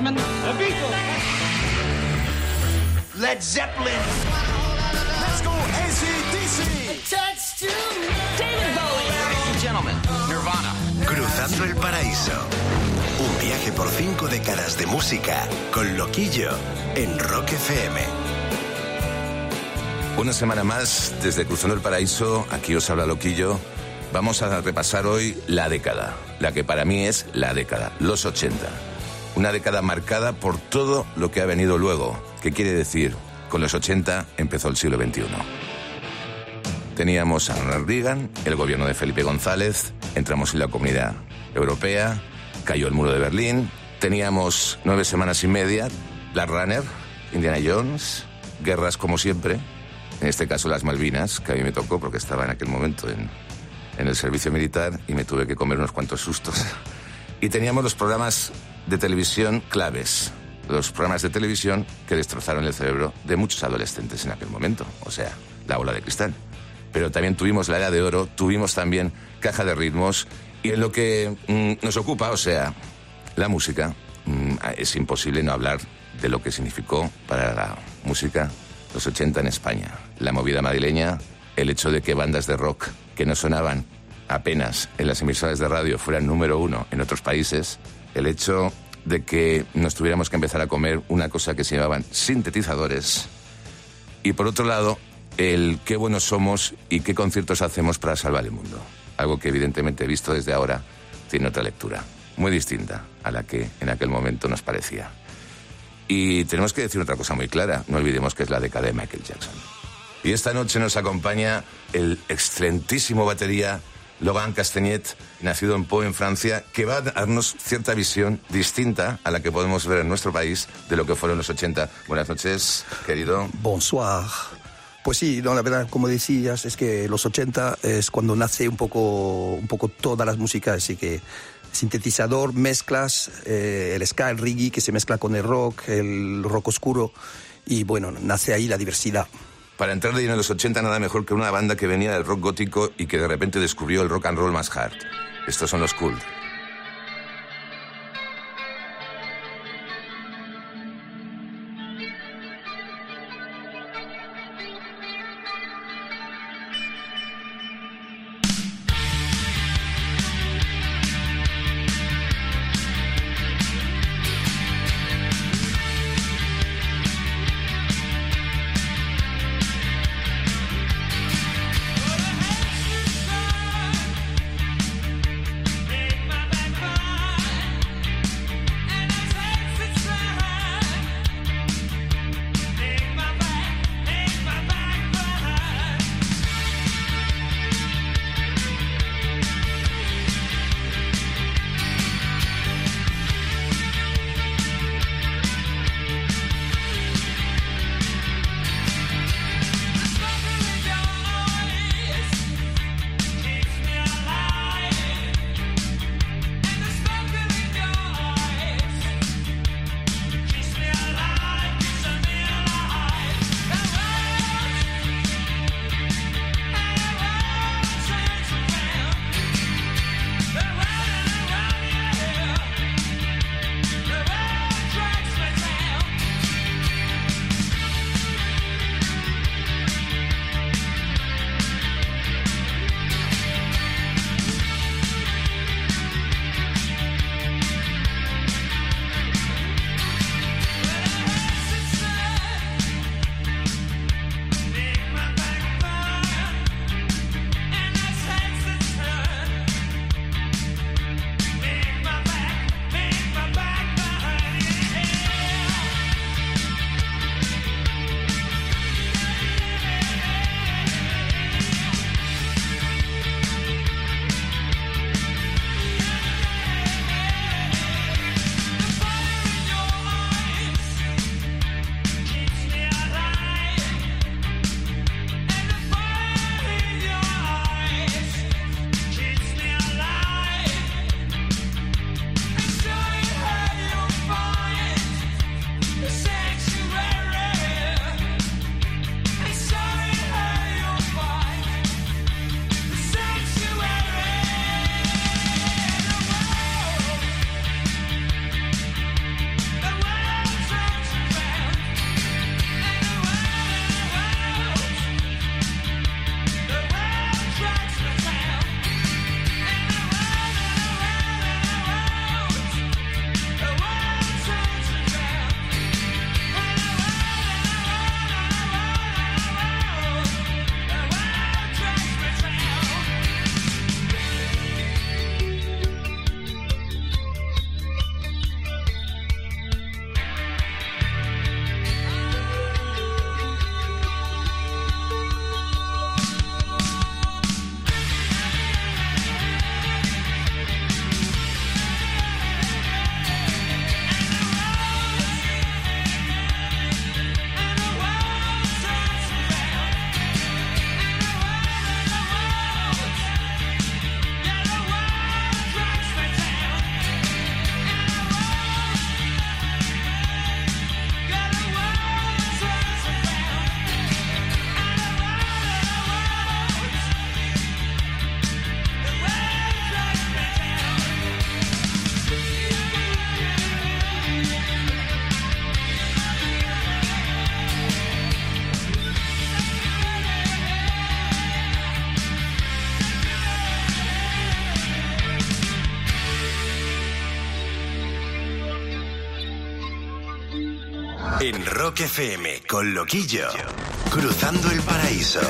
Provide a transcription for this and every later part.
gentlemen, the Beatles. Led Zeppelin. Let's go ACDC. David Bowie. Ladies and gentlemen, Nirvana. Cruzando el paraíso. Un viaje por cinco décadas de música con Loquillo en Rock FM. Una semana más desde Cruzando el Paraíso, aquí os habla Loquillo. Vamos a repasar hoy la década, la que para mí es la década, los 80. Una década marcada por todo lo que ha venido luego. ¿Qué quiere decir? Con los 80 empezó el siglo XXI. Teníamos a Ronald Reagan, el gobierno de Felipe González, entramos en la comunidad europea, cayó el muro de Berlín, teníamos nueve semanas y media, la Runner, Indiana Jones, guerras como siempre, en este caso las Malvinas, que a mí me tocó porque estaba en aquel momento en, en el servicio militar y me tuve que comer unos cuantos sustos. Y teníamos los programas de televisión claves, los programas de televisión que destrozaron el cerebro de muchos adolescentes en aquel momento, o sea, la ola de cristal. Pero también tuvimos la era de oro, tuvimos también caja de ritmos y en lo que mm, nos ocupa, o sea, la música, mm, es imposible no hablar de lo que significó para la música los 80 en España. La movida madrileña, el hecho de que bandas de rock que no sonaban apenas en las emisoras de radio fueran número uno en otros países, el hecho de que nos tuviéramos que empezar a comer una cosa que se llamaban sintetizadores y por otro lado, el qué buenos somos y qué conciertos hacemos para salvar el mundo. Algo que evidentemente visto desde ahora tiene otra lectura, muy distinta a la que en aquel momento nos parecía. Y tenemos que decir otra cosa muy clara, no olvidemos que es la década de Michael Jackson. Y esta noche nos acompaña el excelentísimo batería Logan Castagnet, nacido en Pau, en Francia, que va a darnos cierta visión distinta a la que podemos ver en nuestro país de lo que fueron los 80. Buenas noches, querido. Bonsoir. Pues sí, no, la verdad, como decías, es que los 80 es cuando nace un poco, un poco todas las músicas, así que sintetizador, mezclas, eh, el ska, el reggae que se mezcla con el rock, el rock oscuro, y bueno, nace ahí la diversidad. Para entrar de lleno en los 80 nada mejor que una banda que venía del rock gótico y que de repente descubrió el rock and roll más hard. Estos son los Cult. Rock FM con Loquillo. Cruzando el paraíso.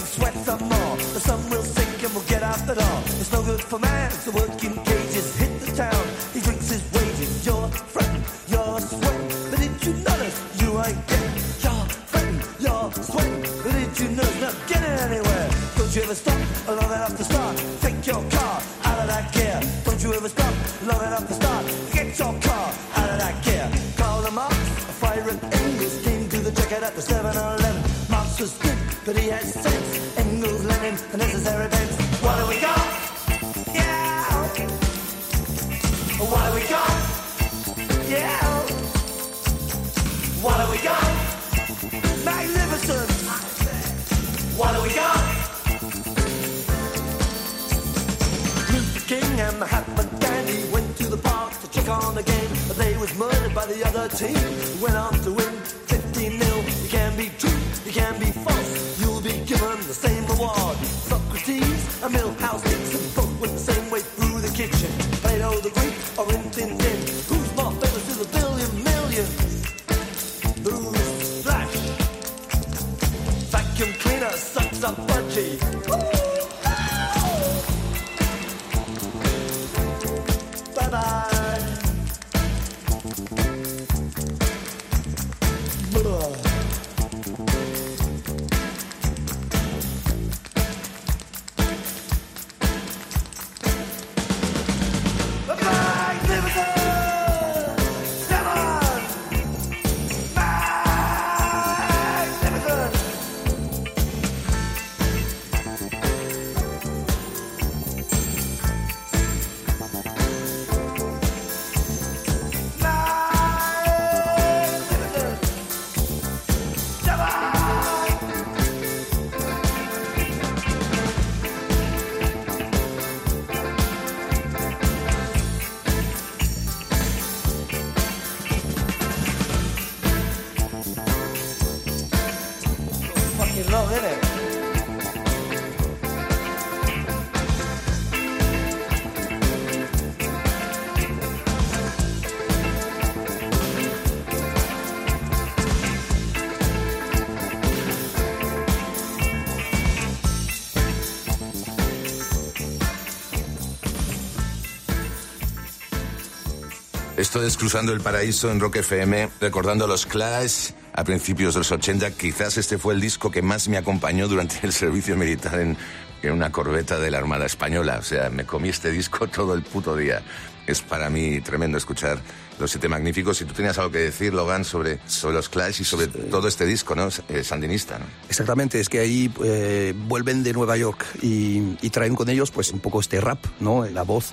can sweat some more. The sun will sink and we'll get out the door. It's no good for man, it's a working Esto es Cruzando el Paraíso en Rock FM, recordando los Clash a principios de los 80. Quizás este fue el disco que más me acompañó durante el servicio militar en, en una corbeta de la Armada Española. O sea, me comí este disco todo el puto día. Es para mí tremendo escuchar los siete magníficos. Y tú tenías algo que decir, Logan, sobre, sobre los Clash y sobre todo este disco, ¿no? Eh, sandinista, ¿no? Exactamente, es que ahí eh, vuelven de Nueva York y, y traen con ellos pues un poco este rap, ¿no? La voz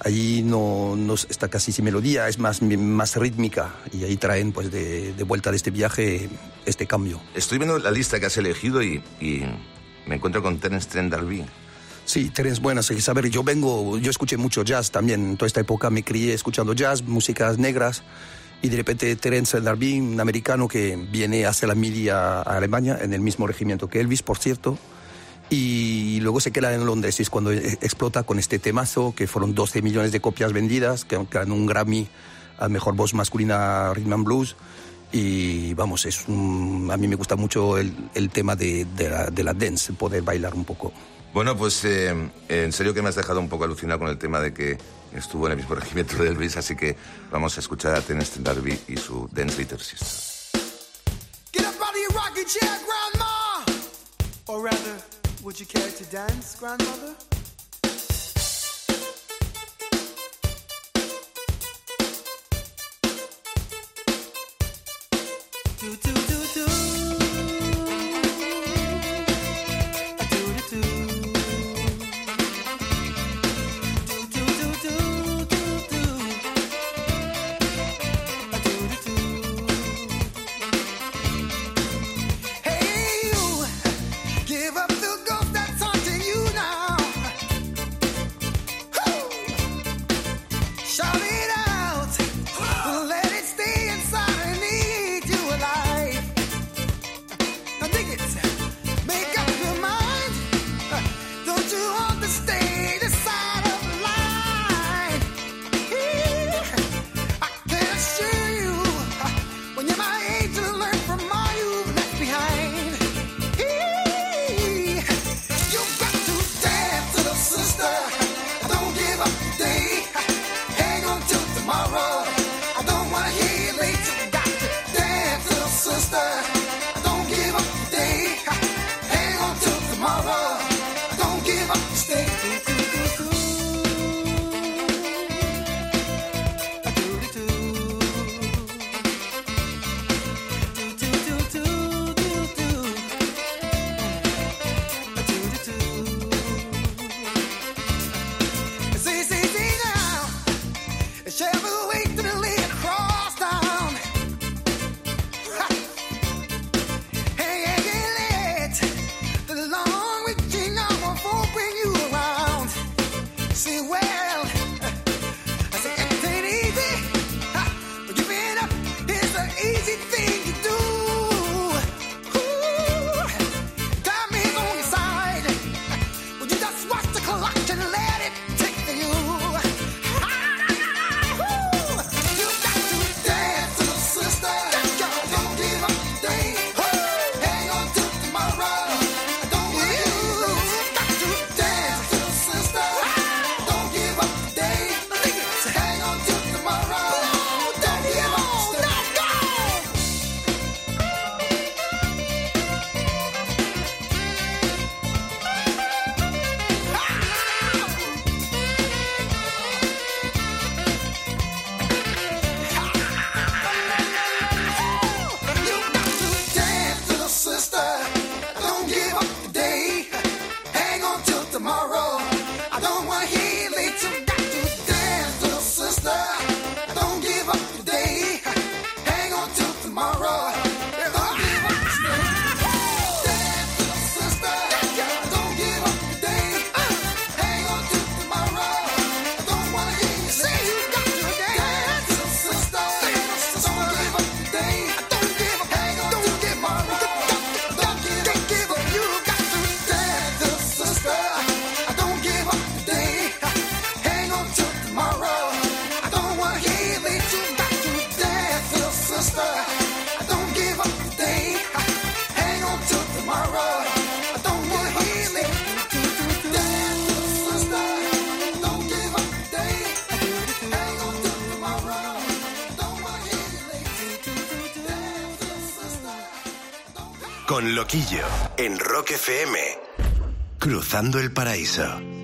allí no, no está casi sin melodía, es más, más rítmica y ahí traen pues de, de vuelta de este viaje este cambio. Estoy viendo la lista que has elegido y, y me encuentro con Terence Trent D'Arby. Sí, Terence Buenas, que saber, yo vengo, yo escuché mucho jazz también, en toda esta época me crié escuchando jazz, músicas negras, y de repente Terence D'Arby, un americano que viene hacia la media a Alemania, en el mismo regimiento que Elvis, por cierto, y luego se queda en Londres y es cuando e- explota con este temazo, que fueron 12 millones de copias vendidas, que ganó un Grammy a Mejor Voz Masculina Rhythm and Blues, y vamos, es un- a mí me gusta mucho el, el tema de, de la, de la dance, poder bailar un poco. Bueno, pues eh, en serio que me has dejado un poco alucinado con el tema de que estuvo en el mismo regimiento de Elvis, así que vamos a escuchar a Trent D'Arby y su Dance Leader Sister. Get up out of your rocking chair, Grandma! Or rather, would you care to dance, Grandmother? Do, do, Rock. Cruzando el paraíso.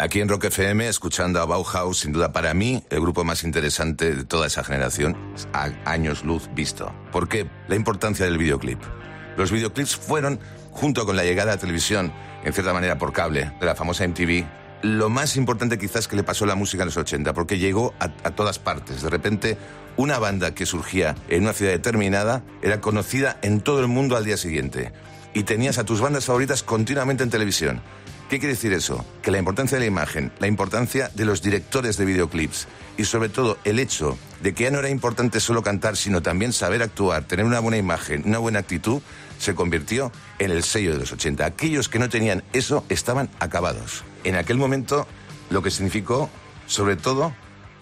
Aquí en Rock FM, escuchando a Bauhaus, sin duda para mí, el grupo más interesante de toda esa generación, a años luz visto. ¿Por qué? La importancia del videoclip. Los videoclips fueron, junto con la llegada a la televisión, en cierta manera por cable, de la famosa MTV, lo más importante quizás que le pasó a la música en los 80, porque llegó a, a todas partes. De repente, una banda que surgía en una ciudad determinada era conocida en todo el mundo al día siguiente. Y tenías a tus bandas favoritas continuamente en televisión. ¿Qué quiere decir eso? Que la importancia de la imagen, la importancia de los directores de videoclips y sobre todo el hecho de que ya no era importante solo cantar, sino también saber actuar, tener una buena imagen, una buena actitud, se convirtió en el sello de los 80. Aquellos que no tenían eso estaban acabados. En aquel momento lo que significó, sobre todo,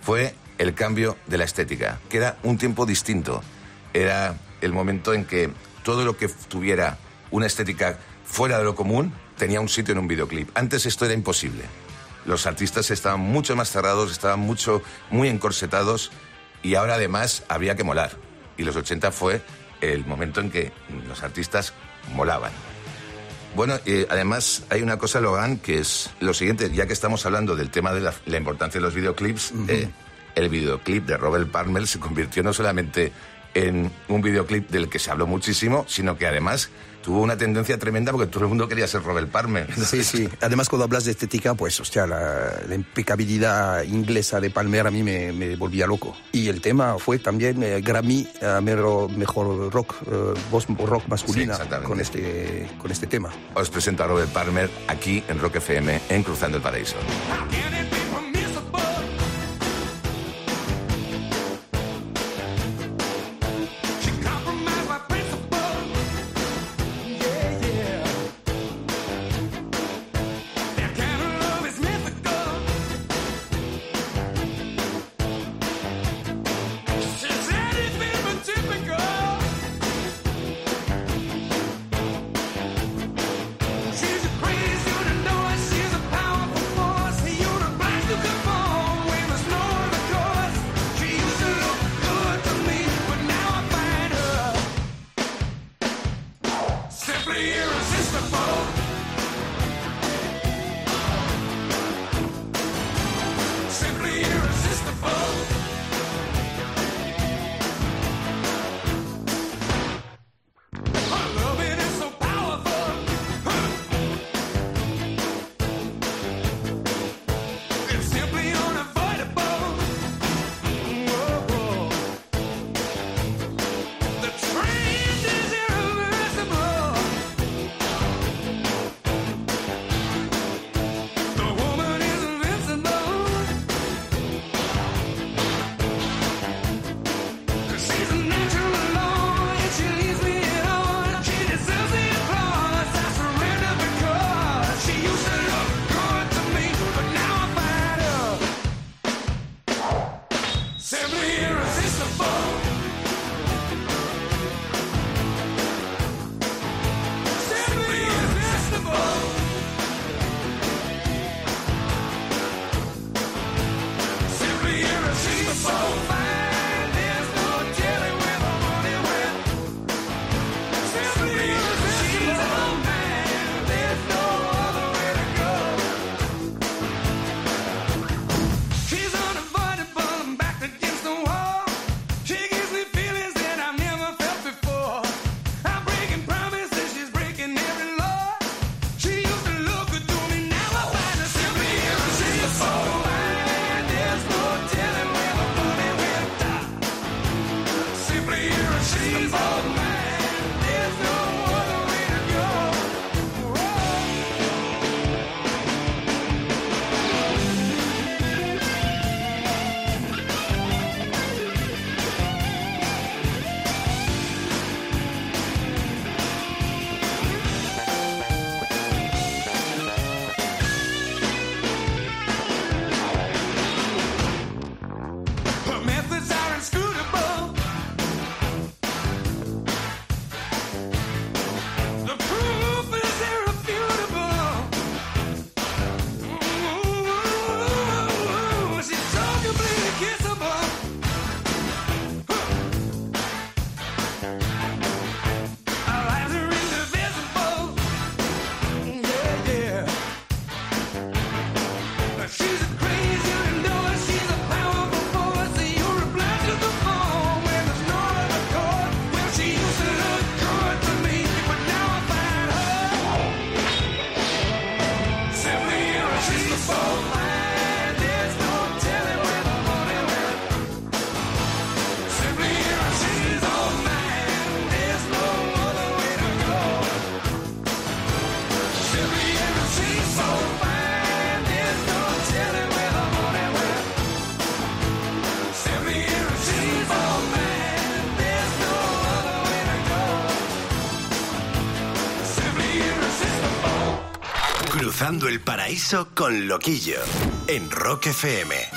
fue el cambio de la estética, que era un tiempo distinto. Era el momento en que todo lo que tuviera una estética fuera de lo común tenía un sitio en un videoclip. Antes esto era imposible. Los artistas estaban mucho más cerrados, estaban mucho, muy encorsetados y ahora además había que molar. Y los 80 fue el momento en que los artistas molaban. Bueno, eh, además hay una cosa, Logan, que es lo siguiente, ya que estamos hablando del tema de la, la importancia de los videoclips, eh, el videoclip de Robert Palmer se convirtió no solamente en un videoclip del que se habló muchísimo, sino que además tuvo una tendencia tremenda porque todo el mundo quería ser Robert Palmer. Sí, sí. Además, cuando hablas de estética, pues, hostia, la, la impecabilidad inglesa de Palmer a mí me, me volvía loco. Y el tema fue también eh, Grammy a mejor, mejor rock, eh, voz rock masculina exactamente. con, este, con este tema. Os presento a Robert Palmer aquí en Rock FM en Cruzando el Paraíso. El paraíso con Loquillo. En Rock FM.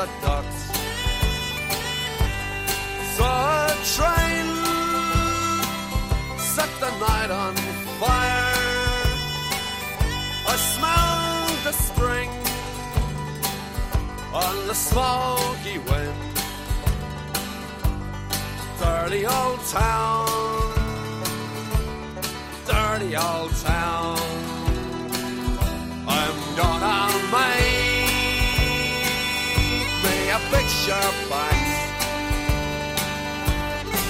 The docks. Saw a train set the night on fire. I smelled the spring on the smoky wind. Dirty old town dirty old town. I'm gonna make picture box,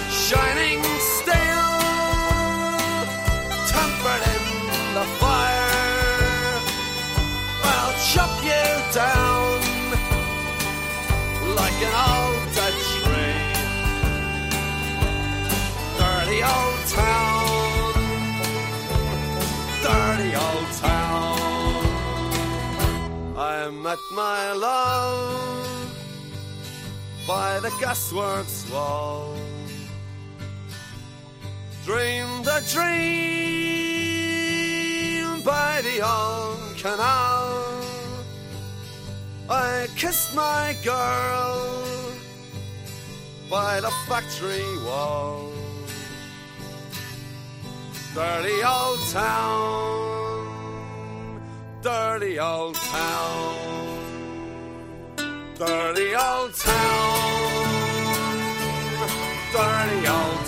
shining steel, tempered in the fire. I'll chop you down like an old tree. Dirty old town dirty old town. I met my love by the gasworks wall. Dreamed a dream by the old canal. I kissed my girl by the factory wall dirty old town, dirty old town, dirty old town, dirty old.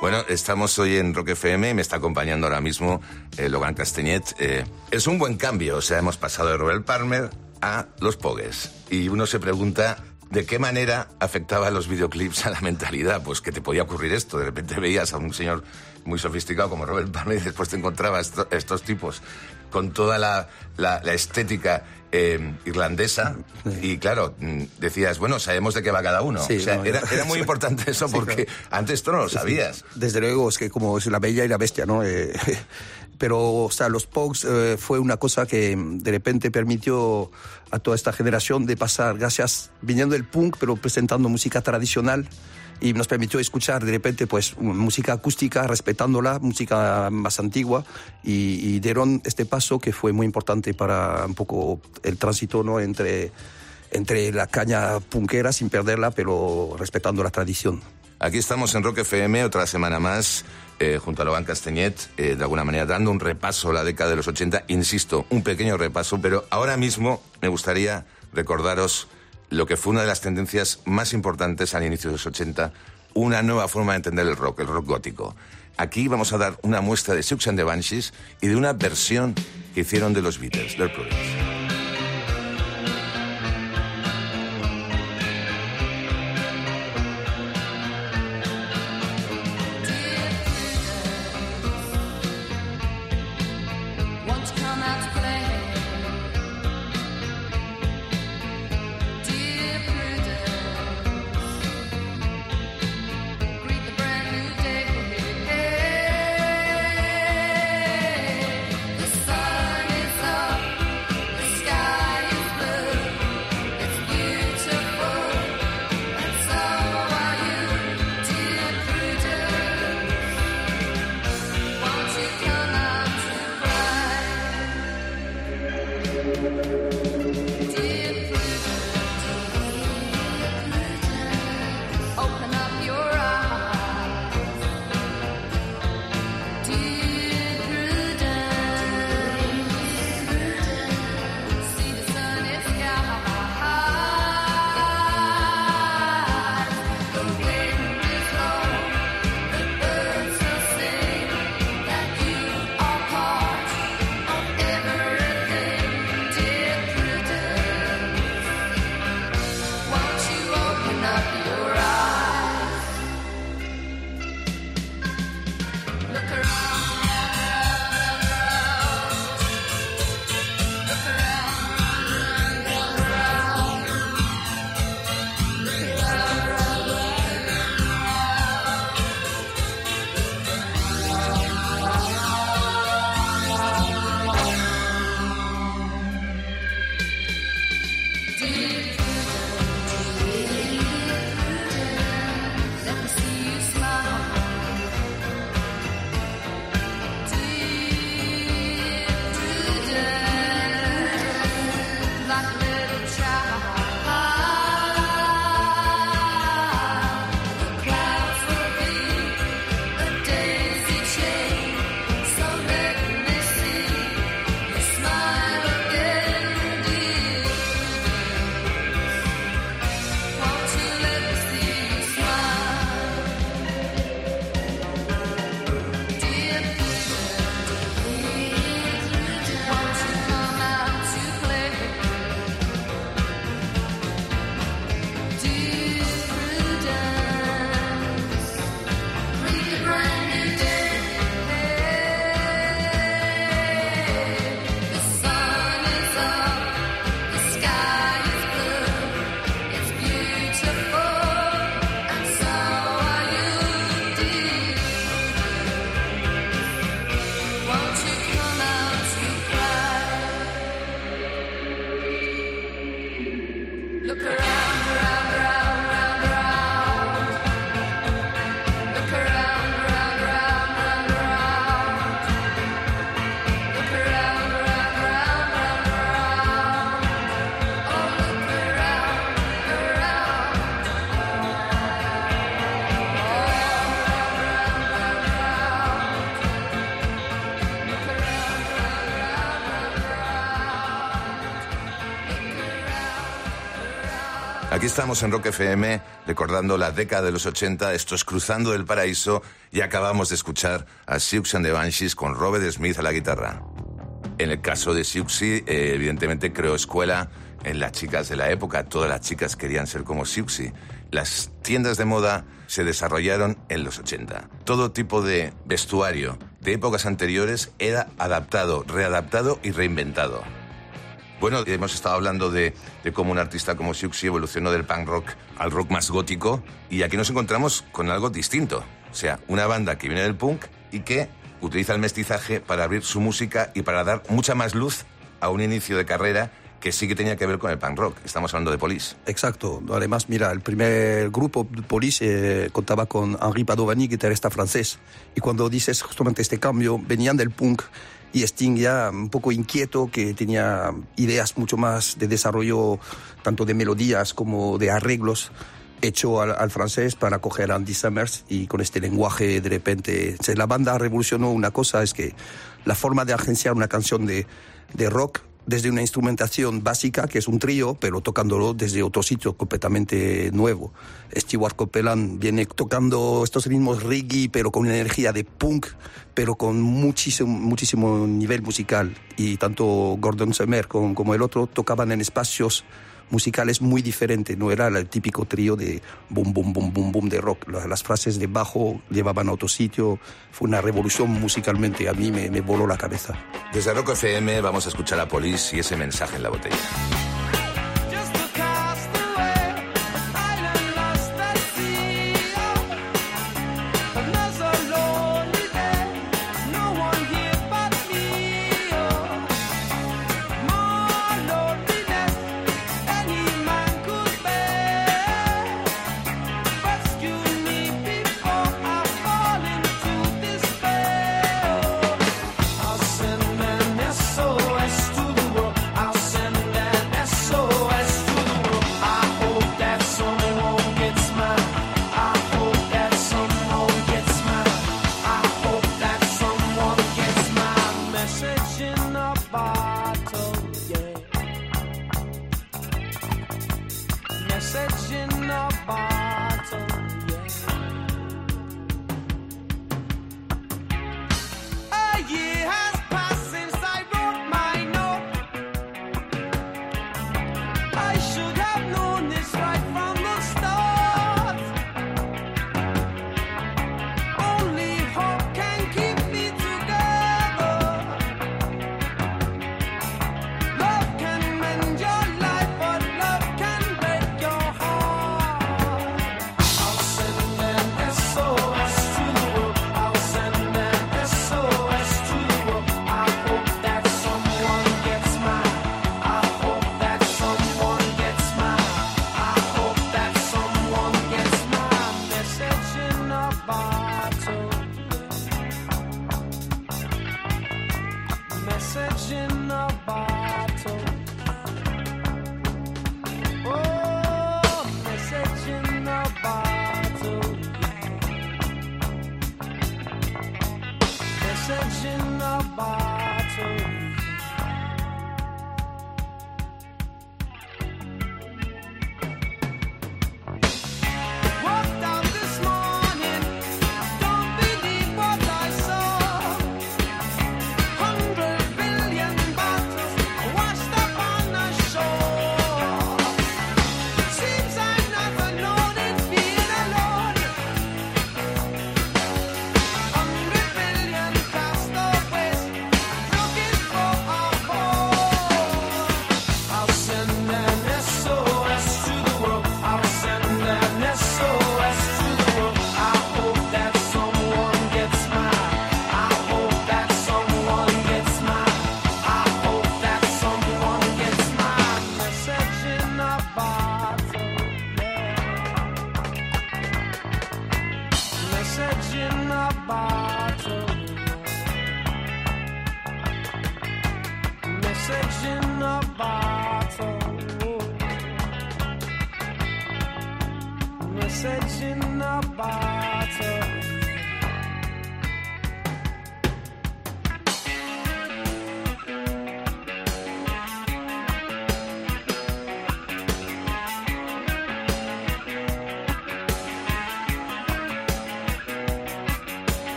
Bueno, estamos hoy en Rock FM, me está acompañando ahora mismo eh, Logan Castañet. Eh, es un buen cambio, o sea, hemos pasado de Robert Palmer a los Pogues. Y uno se pregunta de qué manera afectaba los videoclips a la mentalidad. Pues que te podía ocurrir esto, de repente veías a un señor muy sofisticado como Robert Palmer y después te encontrabas esto- estos tipos con toda la, la- la estética eh, irlandesa y claro, mm, decías, bueno, sabemos de qué va cada uno. Sí, o sea, no, era, muy importante eso Sí, porque claro. antes esto no lo sabías. Desde luego, es que como es la bella y la bestia, ¿no? Eh, pero, o sea, los Pogues eh, fue una cosa que mm, de repente permitió a toda esta generación de pasar, gracias, viniendo del punk, pero presentando música tradicional y nos permitió escuchar de repente pues música acústica respetándola música más antigua y, y dieron este paso que fue muy importante para un poco el tránsito no entre entre la caña punkera sin perderla pero respetando la tradición Aquí estamos en Rock FM, otra semana más, eh, junto a Logan Castañet, eh, de alguna manera dando un repaso a la década de los 80. Insisto, un pequeño repaso, pero ahora mismo me gustaría recordaros lo que fue una de las tendencias más importantes al inicio de los 80, una nueva forma de entender el rock, el rock gótico. aquí vamos a dar una muestra de Siouxsie and the Banshees y de una versión que hicieron de los Beatles, Their Prudence. Estamos en Rock FM recordando la década de los 80, esto es Cruzando el Paraíso y acabamos de escuchar a Siouxsie and the Banshees con Robert Smith a la guitarra. En el caso de Siouxsie, eh, evidentemente creó escuela en las chicas de la época, todas las chicas querían ser como Siouxsie. Las tiendas de moda se desarrollaron en los 80. Todo tipo de vestuario de épocas anteriores era adaptado, readaptado y reinventado. Bueno, hemos estado hablando de, de cómo un artista como Siouxsie evolucionó del punk rock al rock más gótico y aquí nos encontramos con algo distinto. O sea, una banda que viene del punk y que utiliza el mestizaje para abrir su música y para dar mucha más luz a un inicio de carrera que sí que tenía que ver con el punk rock. Estamos hablando de Police. Exacto. Además, mira, el primer grupo Police eh, contaba con Henri Padovani, guitarrista francés. Y cuando dices justamente este cambio, venían del punk y Sting ya un poco inquieto, que tenía ideas mucho más de desarrollo, tanto de melodías como de arreglos, hecho al, francés para coger a Andy Summers y con este lenguaje de repente... o la banda revolucionó una cosa, es que la forma de agenciar una canción de, de rock desde una instrumentación básica, que es un trío, pero tocándolo desde otro sitio completamente nuevo. Stewart Copeland viene tocando estos ritmos reggae, pero con una energía de punk, pero con muchísimo, muchísimo nivel musical. Y tanto Gordon Summer como, como el otro tocaban en espacios musical es muy diferente, no era el típico trío de boom, boom, boom, boom, boom de rock. Las, frases de bajo llevaban a otro sitio, fue una revolución musicalmente, a mí me, me voló la cabeza. Desde Rock FM vamos a escuchar a Polis y ese mensaje en la botella.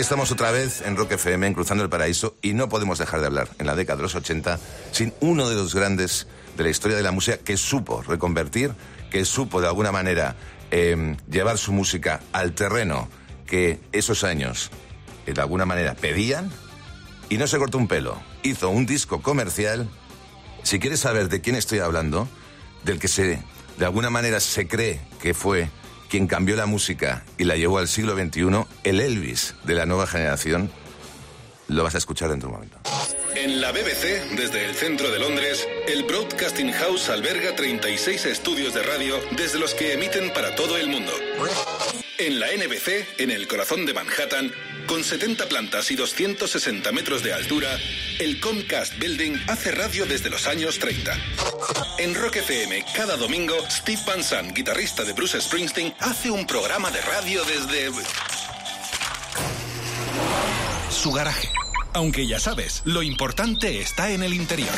Estamos otra vez en Rock FM, en Cruzando el Paraíso, y no podemos dejar de hablar en la década de los 80 sin uno de los grandes de la historia de la música que supo reconvertir, que supo de alguna manera eh, llevar su música al terreno que esos años eh, de alguna manera pedían y no se cortó un pelo. Hizo un disco comercial. Si quieres saber de quién estoy hablando, del que se, de alguna manera se cree que fue quien cambió la música y la llevó al siglo XXI, el Elvis de la nueva generación, lo vas a escuchar dentro de un momento. En la BBC, desde el centro de Londres, el Broadcasting House alberga 36 estudios de radio desde los que emiten para todo el mundo. En la NBC, en el corazón de Manhattan, con 70 plantas y 260 metros de altura, el Comcast Building hace radio desde los años 30. En Rock FM, cada domingo, Steve Van Sant, guitarrista de Bruce Springsteen, hace un programa de radio desde su garaje. Aunque ya sabes, lo importante está en el interior.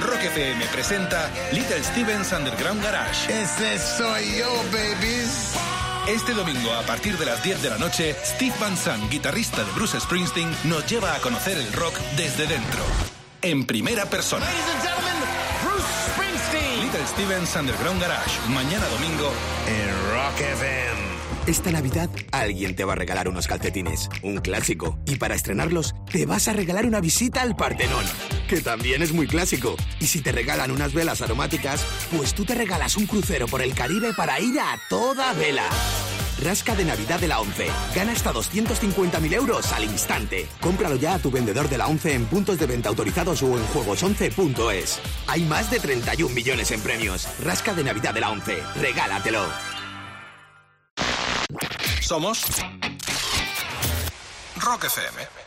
Rock FM presenta Little Steven's Underground Garage. Ese soy yo, babies. Este domingo, a partir de las 10 de la noche, Steve Van Sant, guitarrista de Bruce Springsteen, nos lleva a conocer el rock desde dentro. En primera persona. Ladies and gentlemen, Bruce Springsteen. Little Steven's Underground Garage, mañana domingo. En Rock FM. Esta Navidad alguien te va a regalar unos calcetines, un clásico. Y para estrenarlos, te vas a regalar una visita al Partenón, que también es muy clásico. Y si te regalan unas velas aromáticas, pues tú te regalas un crucero por el Caribe para ir a toda vela. Rasca de Navidad de la 11. Gana hasta 250.000 euros al instante. Cómpralo ya a tu vendedor de la 11 en puntos de venta autorizados o en juegos11.es. Hay más de 31 millones en premios. Rasca de Navidad de la 11. Regálatelo. Somos Rock FM.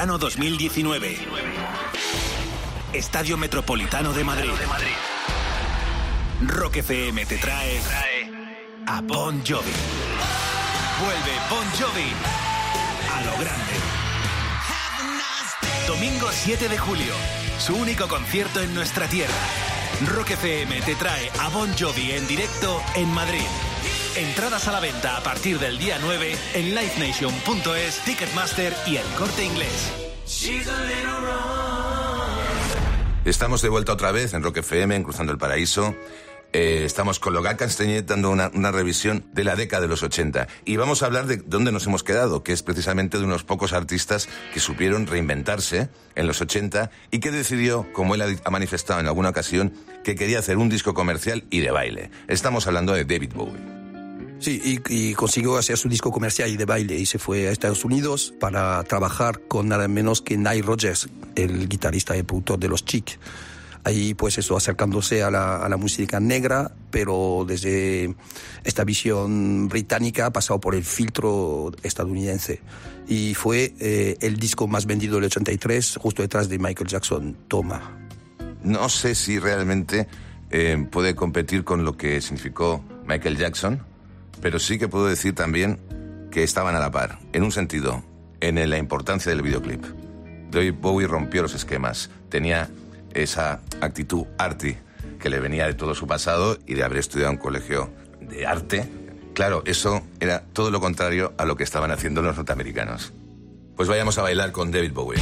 Verano 2019. Estadio Metropolitano de Madrid. Rock FM te trae a Bon Jovi. Vuelve Bon Jovi a lo grande. Domingo 7 de julio, su único concierto en nuestra tierra. Rock FM te trae a Bon Jovi en directo en Madrid. Entradas a la venta a partir del día 9 en livenation.es, Ticketmaster y el corte inglés. Estamos de vuelta otra vez en Rock FM, en Cruzando el Paraíso. Eh, estamos con Logan Castañet dando una, una revisión de la década de los 80. Y vamos a hablar de dónde nos hemos quedado, que es precisamente de unos pocos artistas que supieron reinventarse en los 80 y que decidió, como él ha manifestado en alguna ocasión, que quería hacer un disco comercial y de baile. Estamos hablando de David Bowie. Sí, y, y consiguió hacer su disco comercial y de baile y se fue a Estados Unidos para trabajar con nada menos que Nile Rodgers, el guitarrista y productor de los Chic. Ahí pues eso, acercándose a la, a la música negra, pero desde esta visión británica ha pasado por el filtro estadounidense. Y fue eh, el disco más vendido del 83, justo detrás de Michael Jackson, Toma. No sé si realmente eh, puede competir con lo que significó Michael Jackson, pero sí que puedo decir también que estaban a la par, en un sentido, en la importancia del videoclip. David Bowie rompió los esquemas, tenía esa actitud arty que le venía de todo su pasado y de haber estudiado en un colegio de arte. Claro, eso era todo lo contrario a lo que estaban haciendo los norteamericanos. Pues vayamos a bailar con David Bowie.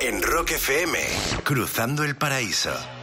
En Rock FM, Cruzando el Paraíso.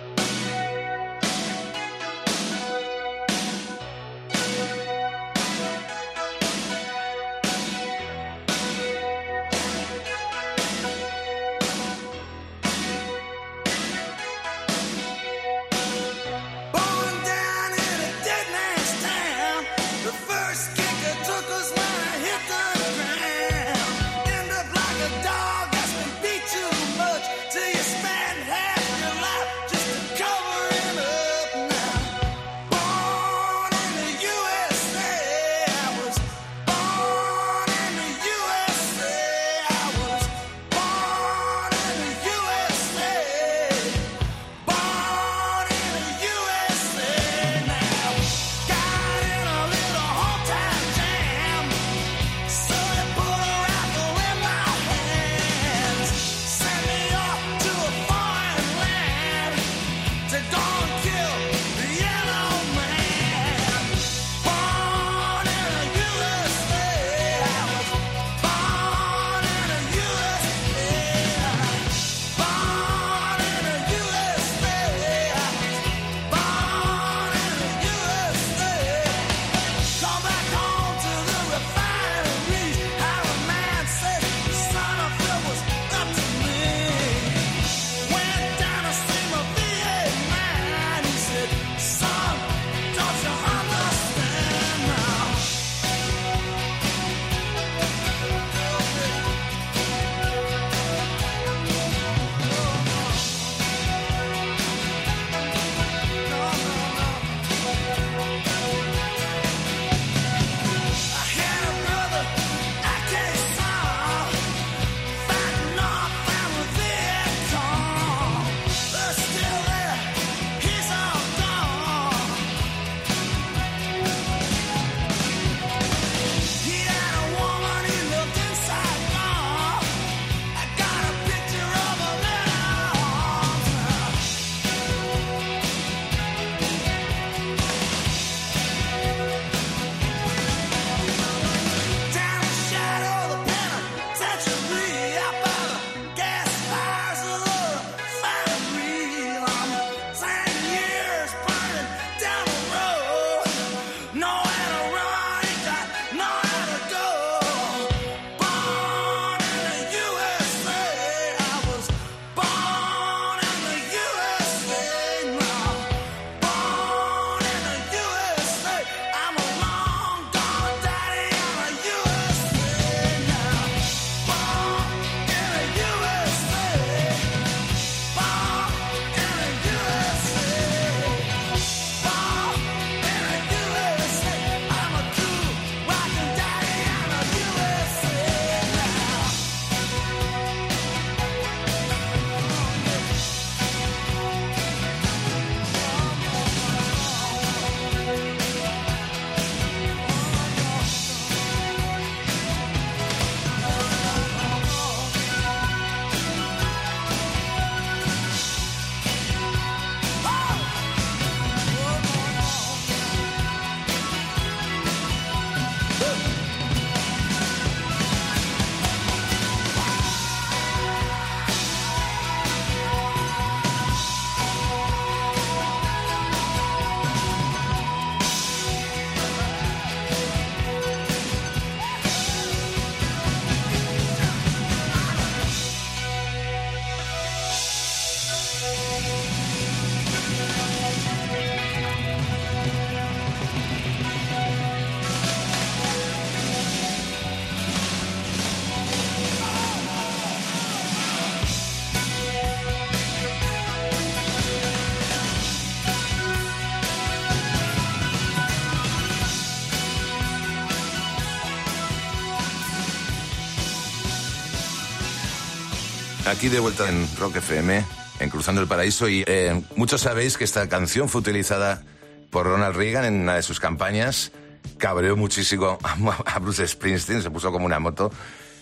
aquí de vuelta en Rock FM, en Cruzando el Paraíso, y eh, muchos sabéis que esta canción fue utilizada por Ronald Reagan en una de sus campañas. Cabreó muchísimo a Bruce Springsteen, se puso como una moto,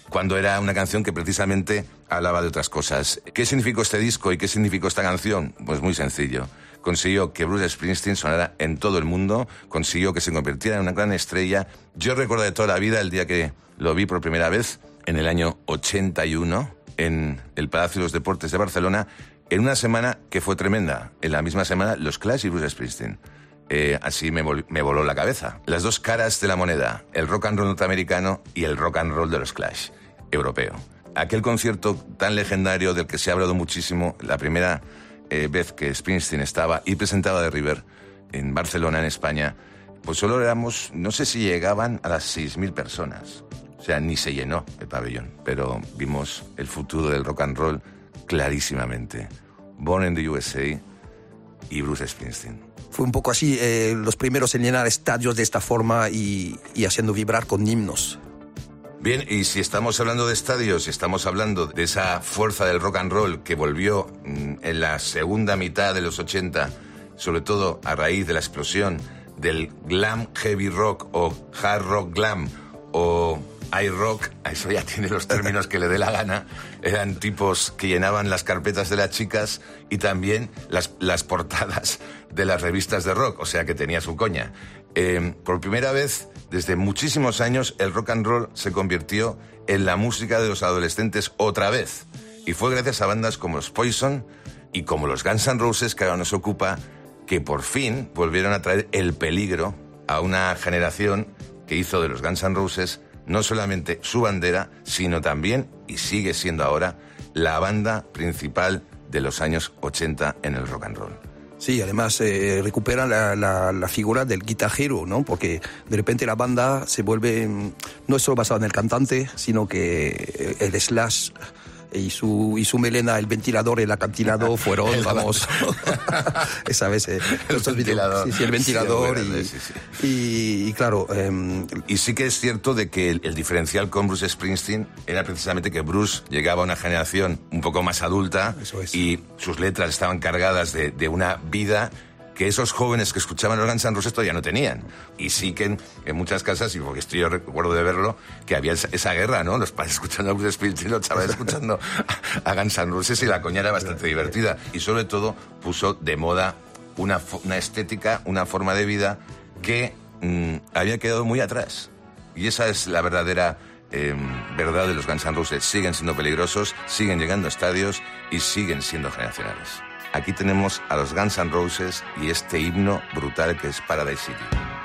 cuando era una canción que precisamente hablaba de otras cosas. ¿Qué significó este disco y qué significó esta canción? Pues muy sencillo. Consiguió que Bruce Springsteen sonara en todo el mundo, consiguió que se convirtiera en una gran estrella. Yo recuerdo de toda la vida el día que lo vi por primera vez, en el año 81 en el Palacio de los Deportes de Barcelona en una semana que fue tremenda. En la misma semana, los Clash y Bruce Springsteen. Eh, así me, vol- me voló la cabeza. Las dos caras de la moneda, el rock and roll norteamericano y el rock and roll de los Clash, europeo. Aquel concierto tan legendario del que se ha hablado muchísimo, la primera eh, vez que Springsteen estaba y presentaba de River en Barcelona, en España, pues solo éramos, no sé si llegaban a las 6.000 personas. O sea, ni se llenó el pabellón, pero vimos el futuro del rock and roll clarísimamente. Born in the USA y Bruce Springsteen. Fue un poco así, eh, los primeros en llenar estadios de esta forma y, y haciendo vibrar con himnos. Bien, y si estamos hablando de estadios, si estamos hablando de esa fuerza del rock and roll que volvió mm, en la segunda mitad de los 80, sobre todo a raíz de la explosión del glam heavy rock o hard rock glam o iRock, eso ya tiene los términos que le dé la gana, eran tipos que llenaban las carpetas de las chicas y también las, las portadas de las revistas de rock, o sea que tenía su coña. Eh, por primera vez, desde muchísimos años, el rock and roll se convirtió en la música de los adolescentes otra vez. Y fue gracias a bandas como los Poison y como los Guns N' Roses, que ahora nos ocupa, que por fin volvieron a traer el peligro a una generación que hizo de los Guns N' Roses no solamente su bandera, sino también, y sigue siendo ahora, la banda principal de los años 80 en el rock and roll. Sí, además eh, recuperan la, figura del guitarrero, ¿no? Porque de repente la banda se vuelve mm, no es solo basada en el cantante, sino que eh, el slash y su, y su melena, el ventilador, el acantilado fueron, El vamos, esa vez, eh, El ventilador. sí, sí, el ventilador Sí, y, y- y claro, em, Y sí que es cierto de que el, el diferencial con Bruce Springsteen era precisamente que Bruce llegaba a una generación un poco más adulta y sus letras estaban cargadas de, de una vida que esos jóvenes que escuchaban los Guns N' Roses todavía no tenían. Y sí que en, en muchas casas, y porque estoy yo recuerdo de verlo, que había esa, esa guerra, ¿no? Los padres escuchando a Bruce Springsteen, los chavales escuchando a, a Guns N' Roses y la coña era bastante divertida. Y sobre todo puso de moda una, una estética, una forma de vida que mm, había quedado muy atrás. Y esa es la verdadera eh, verdad de los Guns N' Roses. Siguen siendo peligrosos, siguen llegando a estadios y siguen siendo generacionales. Aquí tenemos a los Guns N' Roses y este himno brutal que es Paradise City.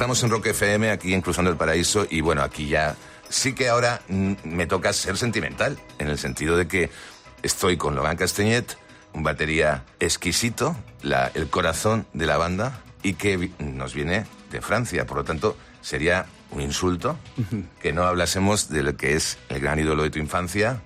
Estamos en Rock FM, aquí en Cruzando el Paraíso, y bueno, aquí ya sí que ahora me toca ser sentimental, en el sentido de que estoy con Logan Castañet, un batería exquisito, la- el corazón de la banda, y que nos viene de Francia. Por lo tanto, sería un insulto que no hablásemos de lo que es el gran ídolo de tu infancia,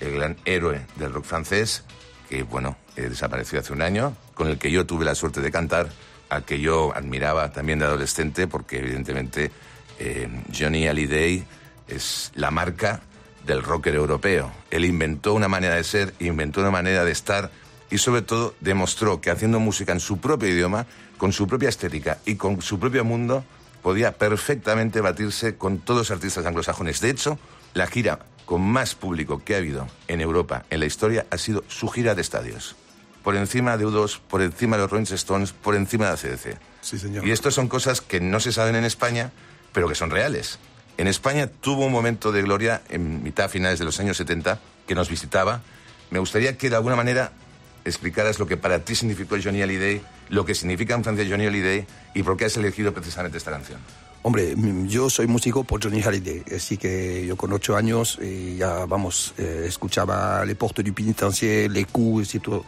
el gran héroe del rock francés, que bueno, eh, desapareció hace un año, con el que yo tuve la suerte de cantar, al que yo admiraba también de adolescente, porque evidentemente eh, Johnny Hallyday es la marca del rocker europeo. Él inventó una manera de ser, inventó una manera de estar y sobre todo demostró que haciendo música en su propio idioma, con su propia estética y con su propio mundo, podía perfectamente batirse con todos los artistas anglosajones. De hecho, la gira con más público que ha habido en Europa en la historia ha sido su gira de estadios. Por encima de U2, por encima de los Rolling Stones, por encima de la CDC. Sí, señor. Y esto son cosas que no se saben en España, pero que son reales. En España tuvo un momento de gloria en mitad, finales de los años 70, que nos visitaba. Me gustaría que de alguna manera explicaras lo que para ti significó Johnny Hallyday, lo que significa en Francia Johnny Hallyday y por qué has elegido precisamente esta canción. Hombre, mm, yo soy músico por Johnny Hallyday, así que yo con ocho años eh, ya, vamos, eh, escuchaba Les Portes du Pénitencier, Les Coups y todo.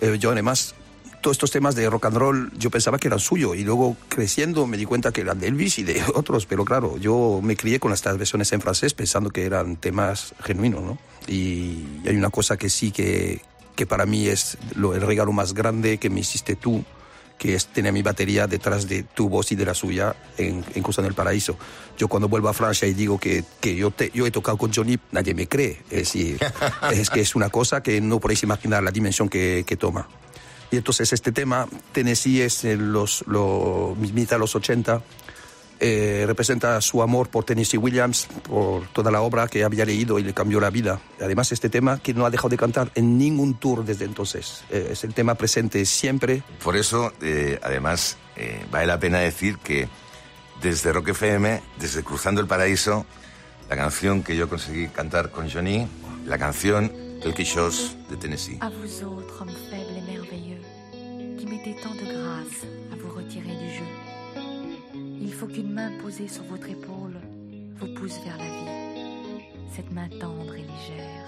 Eh, yo además, todos estos temas de rock and roll, yo pensaba que eran suyos y luego creciendo me di cuenta que eran de Elvis y de otros, pero claro, yo me crié con estas versiones en francés pensando que eran temas genuinos, ¿no? Y hay una cosa que sí que, que para mí es lo, el regalo más grande que me hiciste tú, que es tener mi batería detrás de tu voz y de la suya en, en Cruzando el Paraíso. Yo cuando vuelvo a Francia y digo que, que yo, te- yo he tocado con Johnny, nadie me cree. Es decir, es que es una cosa que no podéis imaginar la dimensión que, que toma. Y entonces este tema, Tennessee es en los, lo, mitad de los 80, eh, representa su amor por Tennessee Williams, por toda la obra que había leído y le cambió la vida. Además, este tema que no ha dejado de cantar en ningún tour desde entonces. Eh, es el tema presente siempre. Por eso, eh, además, eh, vale la pena decir que desde Rock FM, desde Cruzando el Paraíso, la canción que yo conseguí cantar con Johnny, la canción Quelque chose de Tennessee. À vous autres, hommes faibles et merveilleux, qui mettez tant de grâce à vous retirer du jeu. Il faut qu'une main posée sur votre épaule vous pousse vers la vie. Cette main tendre et légère.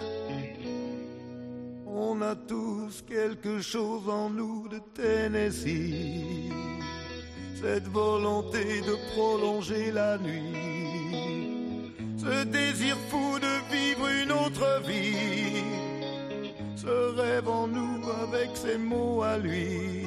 On a tous quelque chose en nous de Tennessee. Cette volonté de prolonger la nuit. Ce désir fou de vivre une autre vie. Ce rêve en nous avec ses mots à lui.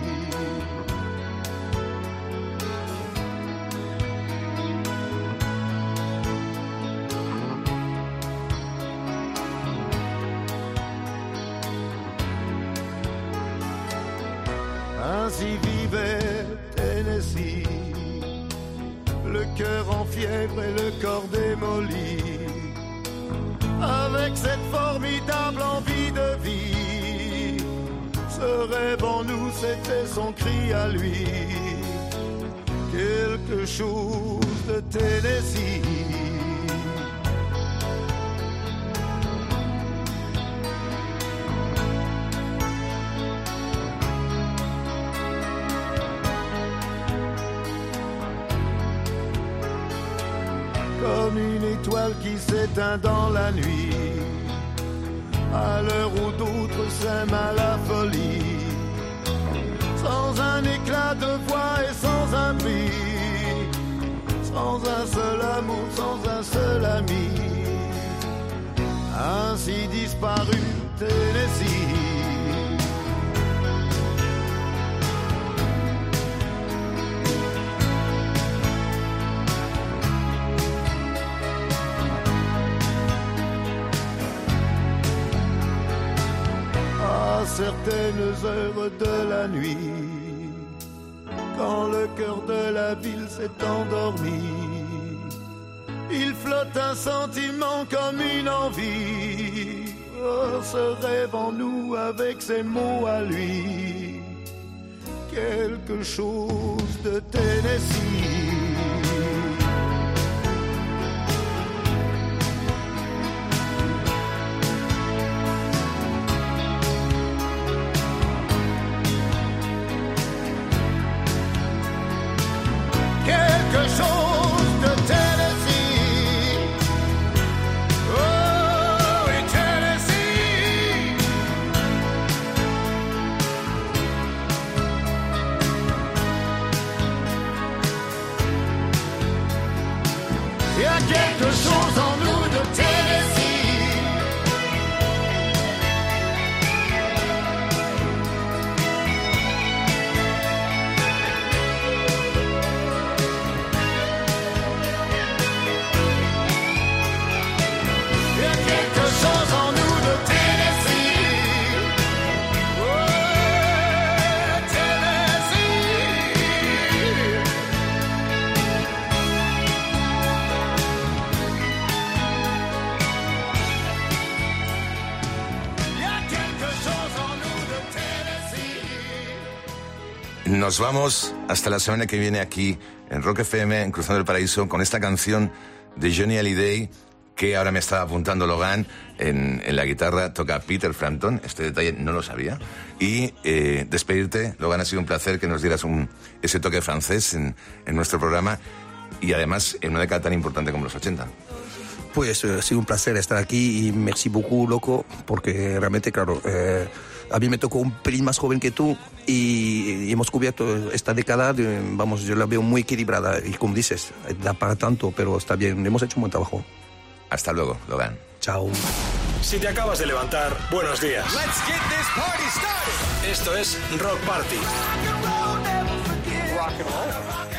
σου heures de la nuit, quand le cœur de la ville s'est endormi, il flotte un sentiment comme une envie, Oh, ce rêve en nous avec ses mots à lui, quelque chose de Tennessee. Nos vamos hasta la semana que viene aquí en Rock FM, en Cruzando el Paraíso, con esta canción de Johnny Hallyday que ahora me estaba apuntando Logan en, la guitarra, toca Peter Frampton, este detalle no lo sabía. Y eh, despedirte, Logan, ha sido un placer que nos dieras un, ese toque francés en, en nuestro programa y además en una década tan importante como los 80. Pues eh, ha sido un placer estar aquí y merci beaucoup, loco, porque realmente, claro, eh, a mí me tocó un pelín más joven que tú y, y hemos cubierto esta década, de- vamos, yo la veo muy equilibrada y como dices, da para tanto, pero está bien, hemos hecho un buen trabajo. Hasta luego, Logan. Chao. Si te acabas de levantar, buenos días. Let's get this party started. Esto es Rock Party. Rock and roll.